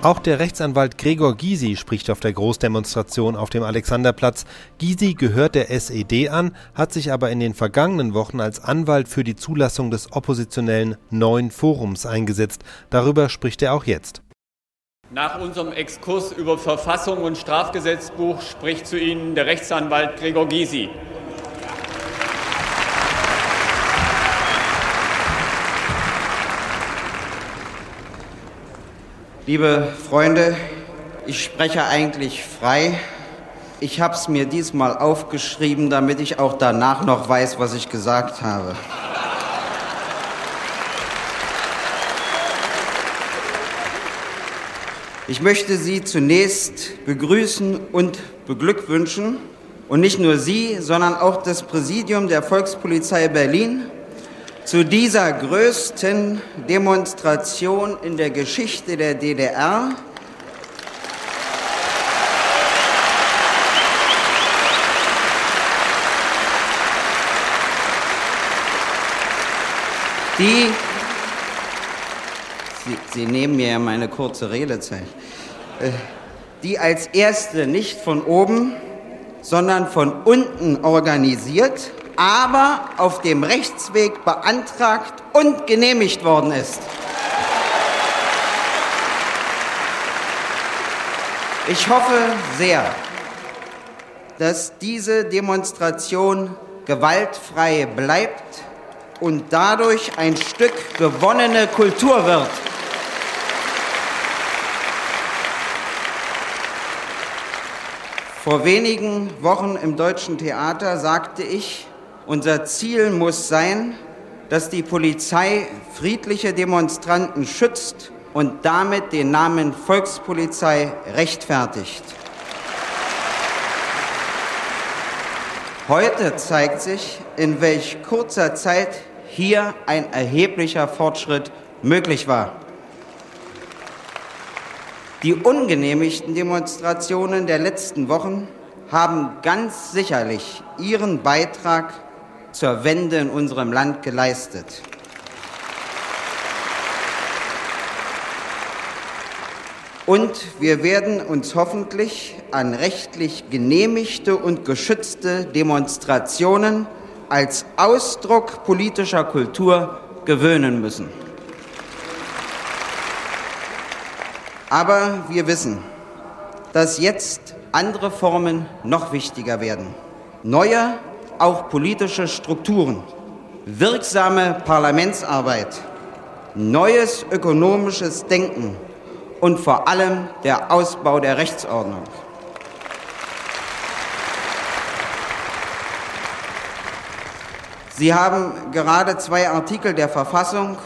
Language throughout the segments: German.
Auch der Rechtsanwalt Gregor Gysi spricht auf der Großdemonstration auf dem Alexanderplatz. Gysi gehört der SED an, hat sich aber in den vergangenen Wochen als Anwalt für die Zulassung des oppositionellen Neuen Forums eingesetzt. Darüber spricht er auch jetzt. Nach unserem Exkurs über Verfassung und Strafgesetzbuch spricht zu Ihnen der Rechtsanwalt Gregor Gysi. Liebe Freunde, ich spreche eigentlich frei. Ich habe es mir diesmal aufgeschrieben, damit ich auch danach noch weiß, was ich gesagt habe. Ich möchte Sie zunächst begrüßen und beglückwünschen. Und nicht nur Sie, sondern auch das Präsidium der Volkspolizei Berlin zu dieser größten Demonstration in der Geschichte der DDR. Die, Sie, Sie nehmen mir ja meine kurze Redezeit, äh, die als erste nicht von oben, sondern von unten organisiert aber auf dem Rechtsweg beantragt und genehmigt worden ist. Ich hoffe sehr, dass diese Demonstration gewaltfrei bleibt und dadurch ein Stück gewonnene Kultur wird. Vor wenigen Wochen im Deutschen Theater sagte ich, unser Ziel muss sein, dass die Polizei friedliche Demonstranten schützt und damit den Namen Volkspolizei rechtfertigt. Heute zeigt sich, in welch kurzer Zeit hier ein erheblicher Fortschritt möglich war. Die ungenehmigten Demonstrationen der letzten Wochen haben ganz sicherlich ihren Beitrag zur Wende in unserem Land geleistet. Und wir werden uns hoffentlich an rechtlich genehmigte und geschützte Demonstrationen als Ausdruck politischer Kultur gewöhnen müssen. Aber wir wissen, dass jetzt andere Formen noch wichtiger werden. Neue auch politische Strukturen, wirksame Parlamentsarbeit, neues ökonomisches Denken und vor allem der Ausbau der Rechtsordnung. Sie haben gerade zwei Artikel der Verfassung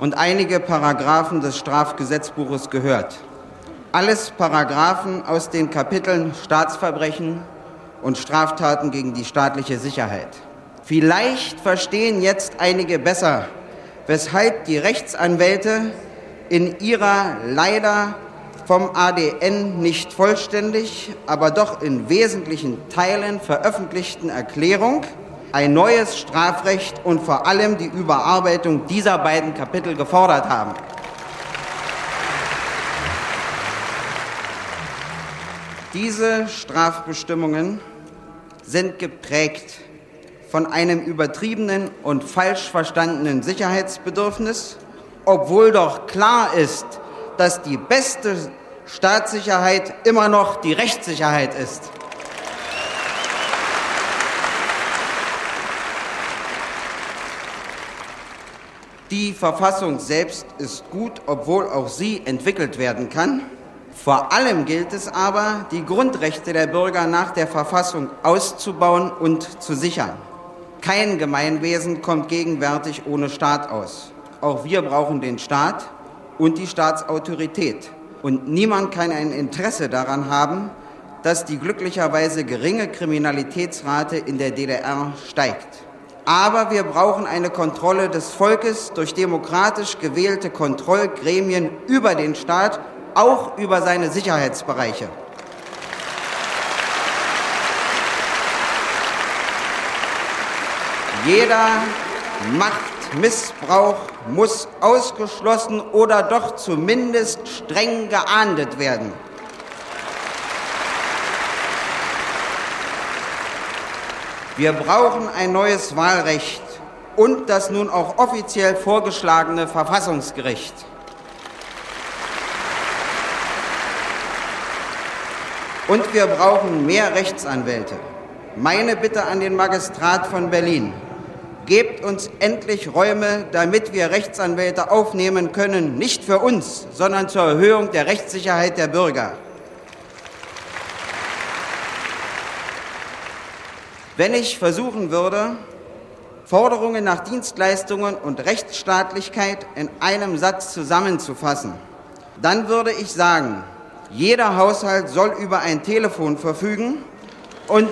und einige Paragraphen des Strafgesetzbuches gehört. Alles Paragraphen aus den Kapiteln Staatsverbrechen, und Straftaten gegen die staatliche Sicherheit. Vielleicht verstehen jetzt einige besser, weshalb die Rechtsanwälte in ihrer leider vom ADN nicht vollständig, aber doch in wesentlichen Teilen veröffentlichten Erklärung ein neues Strafrecht und vor allem die Überarbeitung dieser beiden Kapitel gefordert haben. Diese Strafbestimmungen sind geprägt von einem übertriebenen und falsch verstandenen Sicherheitsbedürfnis, obwohl doch klar ist, dass die beste Staatssicherheit immer noch die Rechtssicherheit ist. Die Verfassung selbst ist gut, obwohl auch sie entwickelt werden kann. Vor allem gilt es aber, die Grundrechte der Bürger nach der Verfassung auszubauen und zu sichern. Kein Gemeinwesen kommt gegenwärtig ohne Staat aus. Auch wir brauchen den Staat und die Staatsautorität. Und niemand kann ein Interesse daran haben, dass die glücklicherweise geringe Kriminalitätsrate in der DDR steigt. Aber wir brauchen eine Kontrolle des Volkes durch demokratisch gewählte Kontrollgremien über den Staat auch über seine Sicherheitsbereiche. Jeder macht Missbrauch muss ausgeschlossen oder doch zumindest streng geahndet werden. Wir brauchen ein neues Wahlrecht und das nun auch offiziell vorgeschlagene Verfassungsgericht. Und wir brauchen mehr Rechtsanwälte. Meine Bitte an den Magistrat von Berlin. Gebt uns endlich Räume, damit wir Rechtsanwälte aufnehmen können, nicht für uns, sondern zur Erhöhung der Rechtssicherheit der Bürger. Wenn ich versuchen würde, Forderungen nach Dienstleistungen und Rechtsstaatlichkeit in einem Satz zusammenzufassen, dann würde ich sagen, jeder Haushalt soll über ein Telefon verfügen und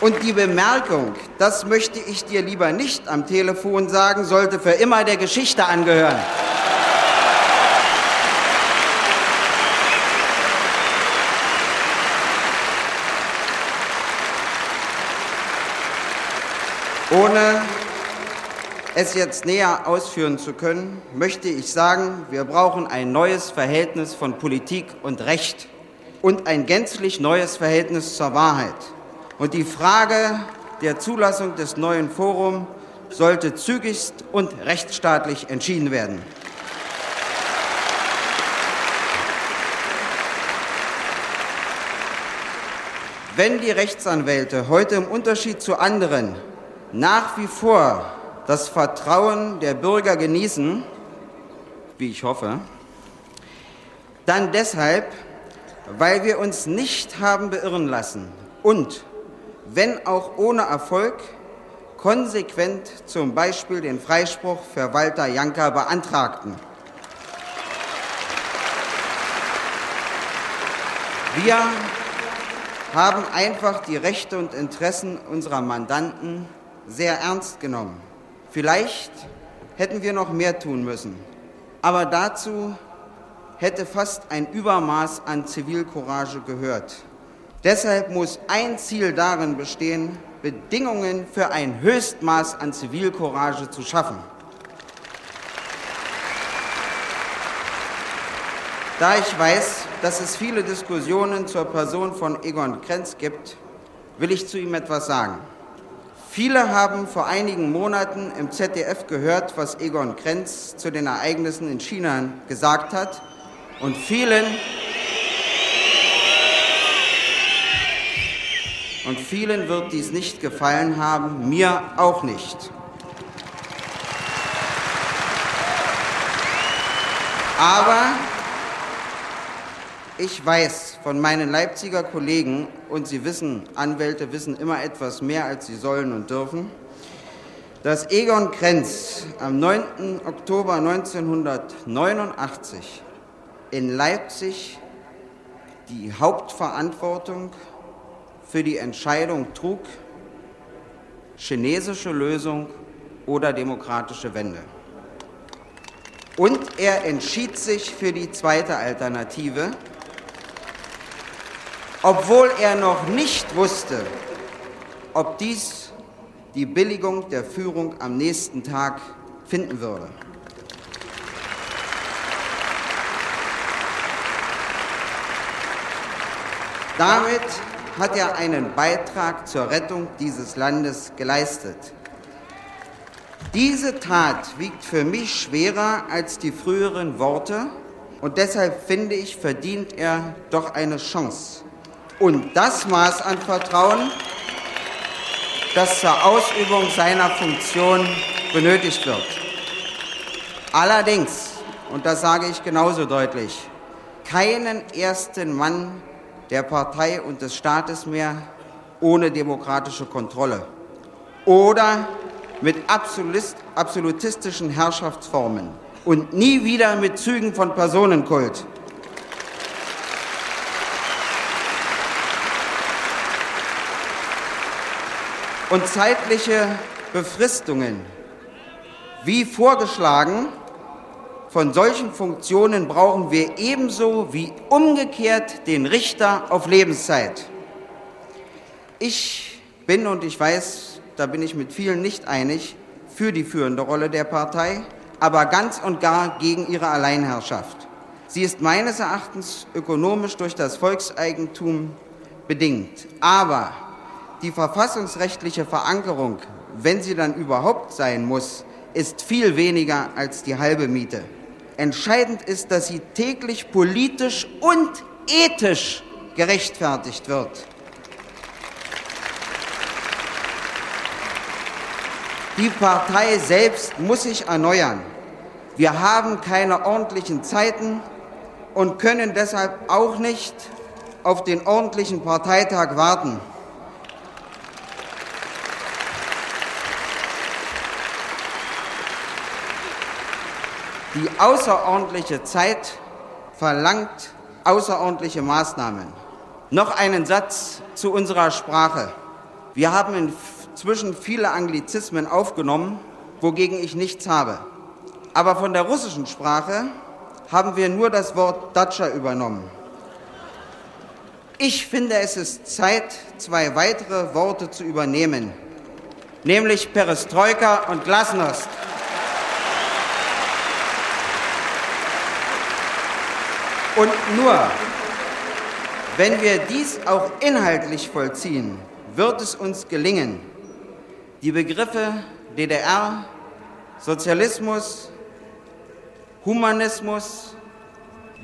Und die Bemerkung, das möchte ich dir lieber nicht am Telefon sagen, sollte für immer der Geschichte angehören. Ohne es jetzt näher ausführen zu können, möchte ich sagen, wir brauchen ein neues Verhältnis von Politik und Recht und ein gänzlich neues Verhältnis zur Wahrheit. Und die Frage der Zulassung des neuen Forums sollte zügigst und rechtsstaatlich entschieden werden. Wenn die Rechtsanwälte heute im Unterschied zu anderen nach wie vor das Vertrauen der Bürger genießen, wie ich hoffe, dann deshalb, weil wir uns nicht haben beirren lassen und, wenn auch ohne Erfolg, konsequent zum Beispiel den Freispruch für Walter Janka beantragten. Wir haben einfach die Rechte und Interessen unserer Mandanten sehr ernst genommen. Vielleicht hätten wir noch mehr tun müssen, aber dazu hätte fast ein Übermaß an Zivilcourage gehört. Deshalb muss ein Ziel darin bestehen, Bedingungen für ein Höchstmaß an Zivilcourage zu schaffen. Da ich weiß, dass es viele Diskussionen zur Person von Egon Krenz gibt, will ich zu ihm etwas sagen. Viele haben vor einigen Monaten im ZDF gehört, was Egon Krenz zu den Ereignissen in China gesagt hat. Und vielen, und vielen wird dies nicht gefallen haben, mir auch nicht. Aber ich weiß von meinen Leipziger Kollegen, und Sie wissen, Anwälte wissen immer etwas mehr, als sie sollen und dürfen, dass Egon Krenz am 9. Oktober 1989 in Leipzig die Hauptverantwortung für die Entscheidung trug, chinesische Lösung oder demokratische Wende. Und er entschied sich für die zweite Alternative, obwohl er noch nicht wusste, ob dies die Billigung der Führung am nächsten Tag finden würde. Damit hat er einen Beitrag zur Rettung dieses Landes geleistet. Diese Tat wiegt für mich schwerer als die früheren Worte und deshalb finde ich, verdient er doch eine Chance und das Maß an Vertrauen, das zur Ausübung seiner Funktion benötigt wird. Allerdings, und das sage ich genauso deutlich, keinen ersten Mann der Partei und des Staates mehr ohne demokratische Kontrolle oder mit absolutistischen Herrschaftsformen und nie wieder mit Zügen von Personenkult. Und zeitliche Befristungen, wie vorgeschlagen, von solchen Funktionen brauchen wir ebenso wie umgekehrt den Richter auf Lebenszeit. Ich bin und ich weiß, da bin ich mit vielen nicht einig, für die führende Rolle der Partei, aber ganz und gar gegen ihre Alleinherrschaft. Sie ist meines Erachtens ökonomisch durch das Volkseigentum bedingt. Aber die verfassungsrechtliche Verankerung, wenn sie dann überhaupt sein muss, ist viel weniger als die halbe Miete. Entscheidend ist, dass sie täglich politisch und ethisch gerechtfertigt wird. Die Partei selbst muss sich erneuern. Wir haben keine ordentlichen Zeiten und können deshalb auch nicht auf den ordentlichen Parteitag warten. Die außerordentliche Zeit verlangt außerordentliche Maßnahmen. Noch einen Satz zu unserer Sprache. Wir haben inzwischen viele Anglizismen aufgenommen, wogegen ich nichts habe. Aber von der russischen Sprache haben wir nur das Wort Datscha übernommen. Ich finde, es ist Zeit, zwei weitere Worte zu übernehmen, nämlich Perestroika und Glasnost. Und nur, wenn wir dies auch inhaltlich vollziehen, wird es uns gelingen, die Begriffe DDR, Sozialismus, Humanismus,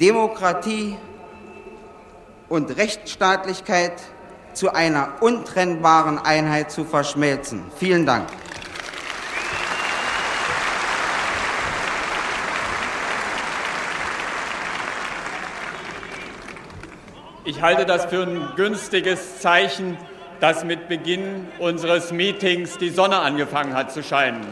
Demokratie und Rechtsstaatlichkeit zu einer untrennbaren Einheit zu verschmelzen. Vielen Dank. Ich halte das für ein günstiges Zeichen, dass mit Beginn unseres Meetings die Sonne angefangen hat zu scheinen.